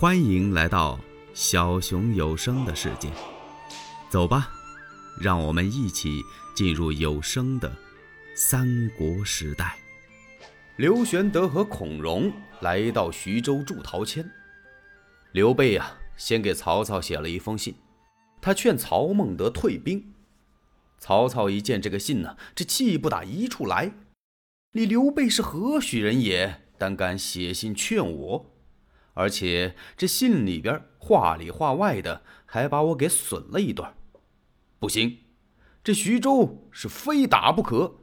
欢迎来到小熊有声的世界，走吧，让我们一起进入有声的三国时代。刘玄德和孔融来到徐州助陶谦，刘备啊，先给曹操写了一封信，他劝曹孟德退兵。曹操一见这个信呢，这气不打一处来，你刘备是何许人也，胆敢写信劝我？而且这信里边话里话外的，还把我给损了一段。不行，这徐州是非打不可。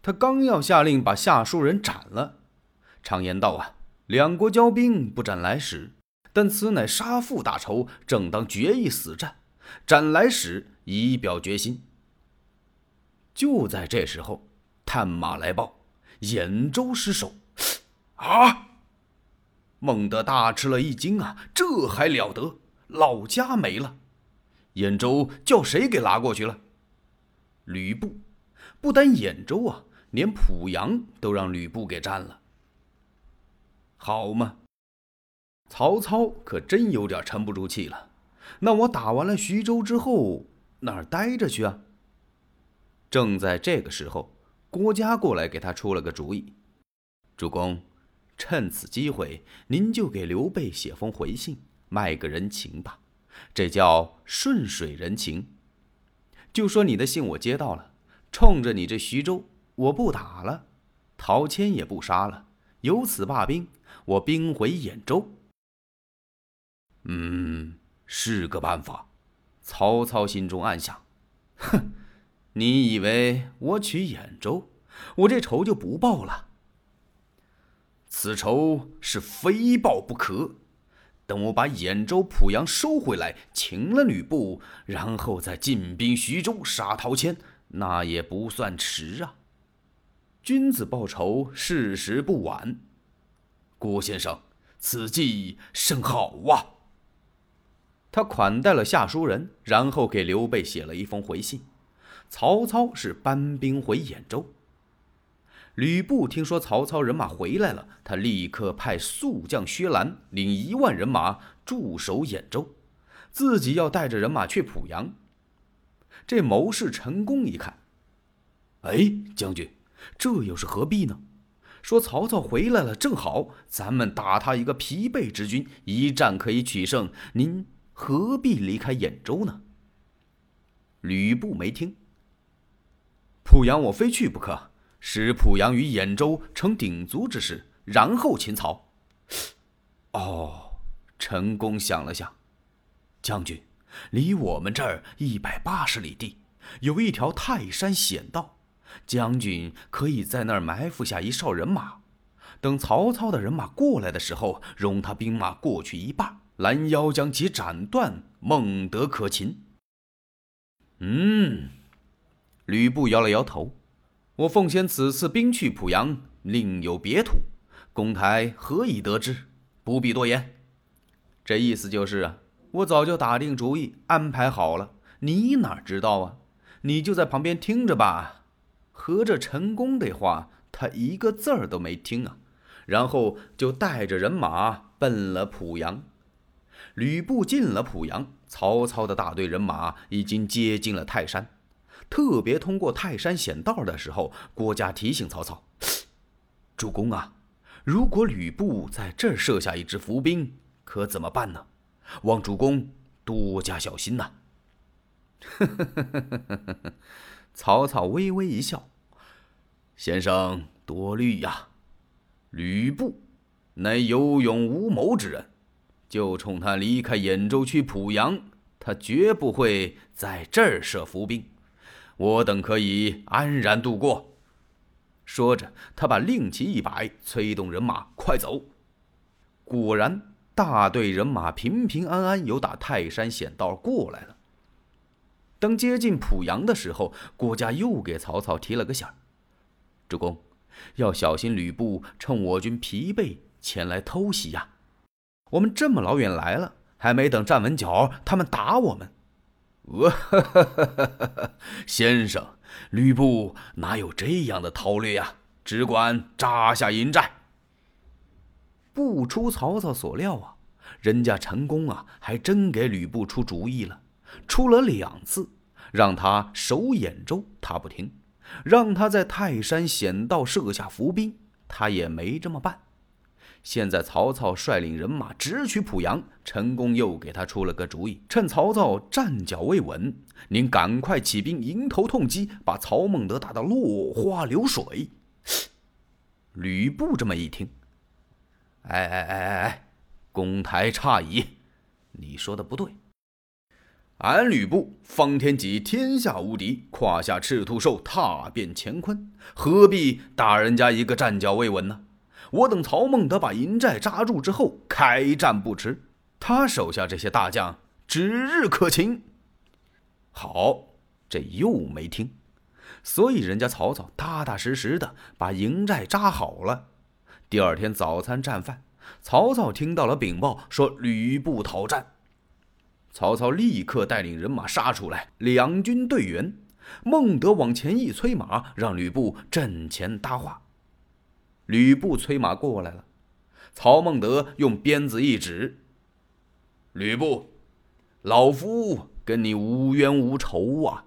他刚要下令把下书人斩了，常言道啊，两国交兵不斩来使，但此乃杀父大仇，正当决一死战，斩来使以表决心。就在这时候，探马来报，兖州失守。啊！孟德大吃了一惊啊！这还了得！老家没了，兖州叫谁给拿过去了？吕布，不单兖州啊，连濮阳都让吕布给占了。好嘛，曹操可真有点沉不住气了。那我打完了徐州之后，哪儿待着去啊？正在这个时候，郭嘉过来给他出了个主意：主公。趁此机会，您就给刘备写封回信，卖个人情吧，这叫顺水人情。就说你的信我接到了，冲着你这徐州，我不打了，陶谦也不杀了，由此罢兵，我兵回兖州。嗯，是个办法。曹操心中暗想：哼，你以为我取兖州，我这仇就不报了？此仇是非报不可。等我把兖州、濮阳收回来，擒了吕布，然后再进兵徐州，杀陶谦，那也不算迟啊。君子报仇，事时不晚。郭先生，此计甚好啊！他款待了下书人，然后给刘备写了一封回信。曹操是搬兵回兖州。吕布听说曹操人马回来了，他立刻派速将薛兰领一万人马驻守兖州，自己要带着人马去濮阳。这谋士陈宫一看，哎，将军，这又是何必呢？说曹操回来了，正好咱们打他一个疲惫之军，一战可以取胜。您何必离开兖州呢？吕布没听，濮阳我非去不可。使濮阳与兖州成鼎足之势，然后擒曹。哦，陈宫想了想，将军，离我们这儿一百八十里地，有一条泰山险道，将军可以在那儿埋伏下一哨人马，等曹操的人马过来的时候，容他兵马过去一半，拦腰将其斩断，孟德可擒。嗯，吕布摇了摇头。我奉先此次兵去濮阳，另有别图，公台何以得知？不必多言。这意思就是啊，我早就打定主意，安排好了，你哪知道啊？你就在旁边听着吧。合着陈宫的话，他一个字儿都没听啊，然后就带着人马奔了濮阳。吕布进了濮阳，曹操的大队人马已经接近了泰山。特别通过泰山险道的时候，郭嘉提醒曹操：“ 主公啊，如果吕布在这儿设下一支伏兵，可怎么办呢？望主公多加小心呐。”曹操微微一笑：“先生多虑呀，吕布乃有勇无谋之人，就冲他离开兖州去濮阳，他绝不会在这儿设伏兵。”我等可以安然度过。说着，他把令旗一摆，催动人马快走。果然，大队人马平平安安由打泰山险道过来了。等接近濮阳的时候，郭嘉又给曹操提了个醒儿：“主公，要小心吕布趁我军疲惫前来偷袭呀！我们这么老远来了，还没等站稳脚，他们打我们。”呃，先生，吕布哪有这样的韬略呀？只管扎下营寨。不出曹操所料啊，人家陈宫啊，还真给吕布出主意了，出了两次，让他守兖州，他不听；让他在泰山险道设下伏兵，他也没这么办。现在曹操率领人马直取濮阳，陈宫又给他出了个主意：趁曹操站脚未稳，您赶快起兵迎头痛击，把曹孟德打得落花流水。吕布这么一听，哎哎哎哎哎，公台差矣，你说的不对。俺吕布方天戟天下无敌，胯下赤兔兽踏遍乾坤，何必打人家一个站脚未稳呢？我等曹孟德把营寨扎住之后，开战不迟。他手下这些大将指日可擒。好，这又没听，所以人家曹操踏踏实实的把营寨扎好了。第二天早餐战饭，曹操听到了禀报，说吕布讨战。曹操立刻带领人马杀出来，两军对圆。孟德往前一催马，让吕布阵前搭话。吕布催马过来了，曹孟德用鞭子一指：“吕布，老夫跟你无冤无仇啊！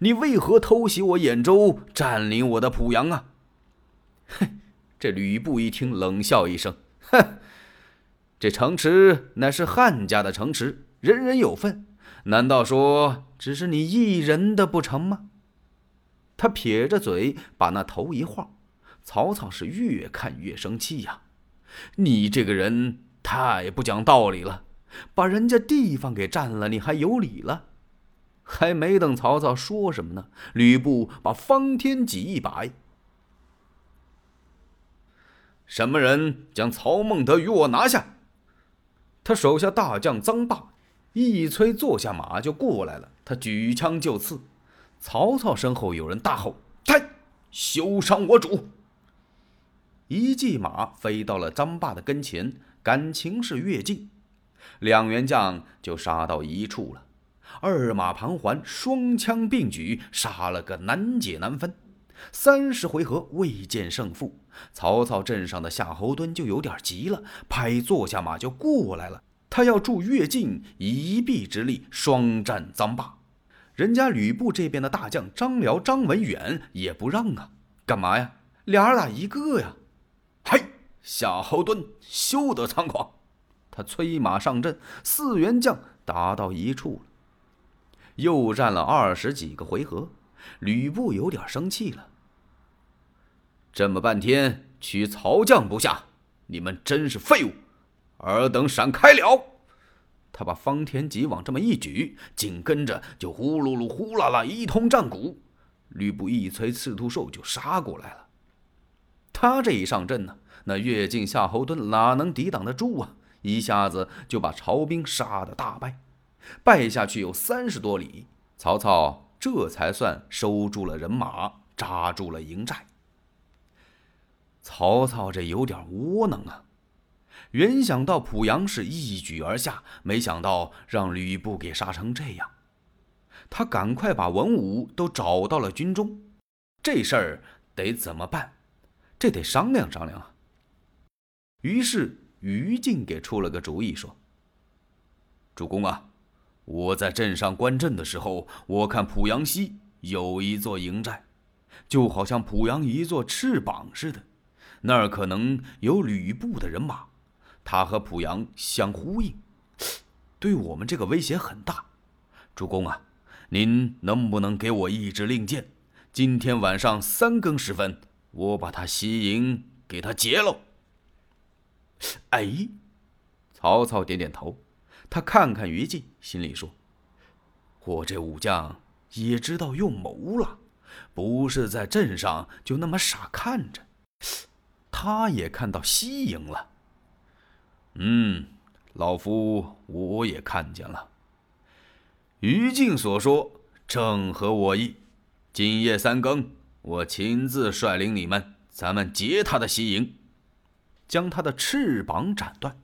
你为何偷袭我兖州，占领我的濮阳啊？” 哼！这吕布一听，冷笑一声：“哼，这城池乃是汉家的城池，人人有份。难道说只是你一人的不成吗？”他撇着嘴，把那头一晃。曹操是越看越生气呀！你这个人太不讲道理了，把人家地方给占了，你还有理了？还没等曹操说什么呢，吕布把方天戟一摆：“什么人将曹孟德与我拿下？”他手下大将臧霸一催坐下马就过来了，他举枪就刺。曹操身后有人大吼：“呔，休伤我主！”一骑马飞到了张霸的跟前，感情是越近，两员将就杀到一处了。二马盘桓，双枪并举，杀了个难解难分。三十回合未见胜负，曹操镇上的夏侯惇就有点急了，拍坐下马就过来了。他要助越境，以臂之力双战臧霸。人家吕布这边的大将张辽、张文远也不让啊，干嘛呀？俩人打一个呀。夏侯惇休得猖狂！他催马上阵，四员将打到一处了。又战了二十几个回合，吕布有点生气了。这么半天取曹将不下，你们真是废物！尔等闪开了！他把方天戟往这么一举，紧跟着就呼噜噜、呼啦啦一通战鼓。吕布一催赤兔兽就杀过来了。他这一上阵呢，那越境夏侯惇哪能抵挡得住啊？一下子就把曹兵杀得大败，败下去有三十多里。曹操这才算收住了人马，扎住了营寨。曹操这有点窝囊啊！原想到濮阳是一举而下，没想到让吕布给杀成这样。他赶快把文武都找到了军中，这事儿得怎么办？这得商量商量啊！于是于禁给出了个主意，说：“主公啊，我在镇上观阵的时候，我看濮阳西有一座营寨，就好像濮阳一座翅膀似的，那儿可能有吕布的人马，他和濮阳相呼应，对我们这个威胁很大。主公啊，您能不能给我一支令箭？今天晚上三更时分。”我把他西营给他劫喽！哎，曹操点点头，他看看于禁，心里说：“我这武将也知道用谋了，不是在镇上就那么傻看着。他也看到西营了。嗯，老夫我也看见了。于禁所说正合我意，今夜三更。”我亲自率领你们，咱们劫他的西营，将他的翅膀斩断。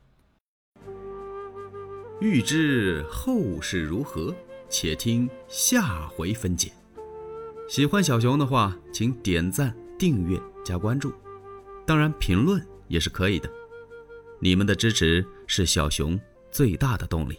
欲知后事如何，且听下回分解。喜欢小熊的话，请点赞、订阅、加关注，当然评论也是可以的。你们的支持是小熊最大的动力。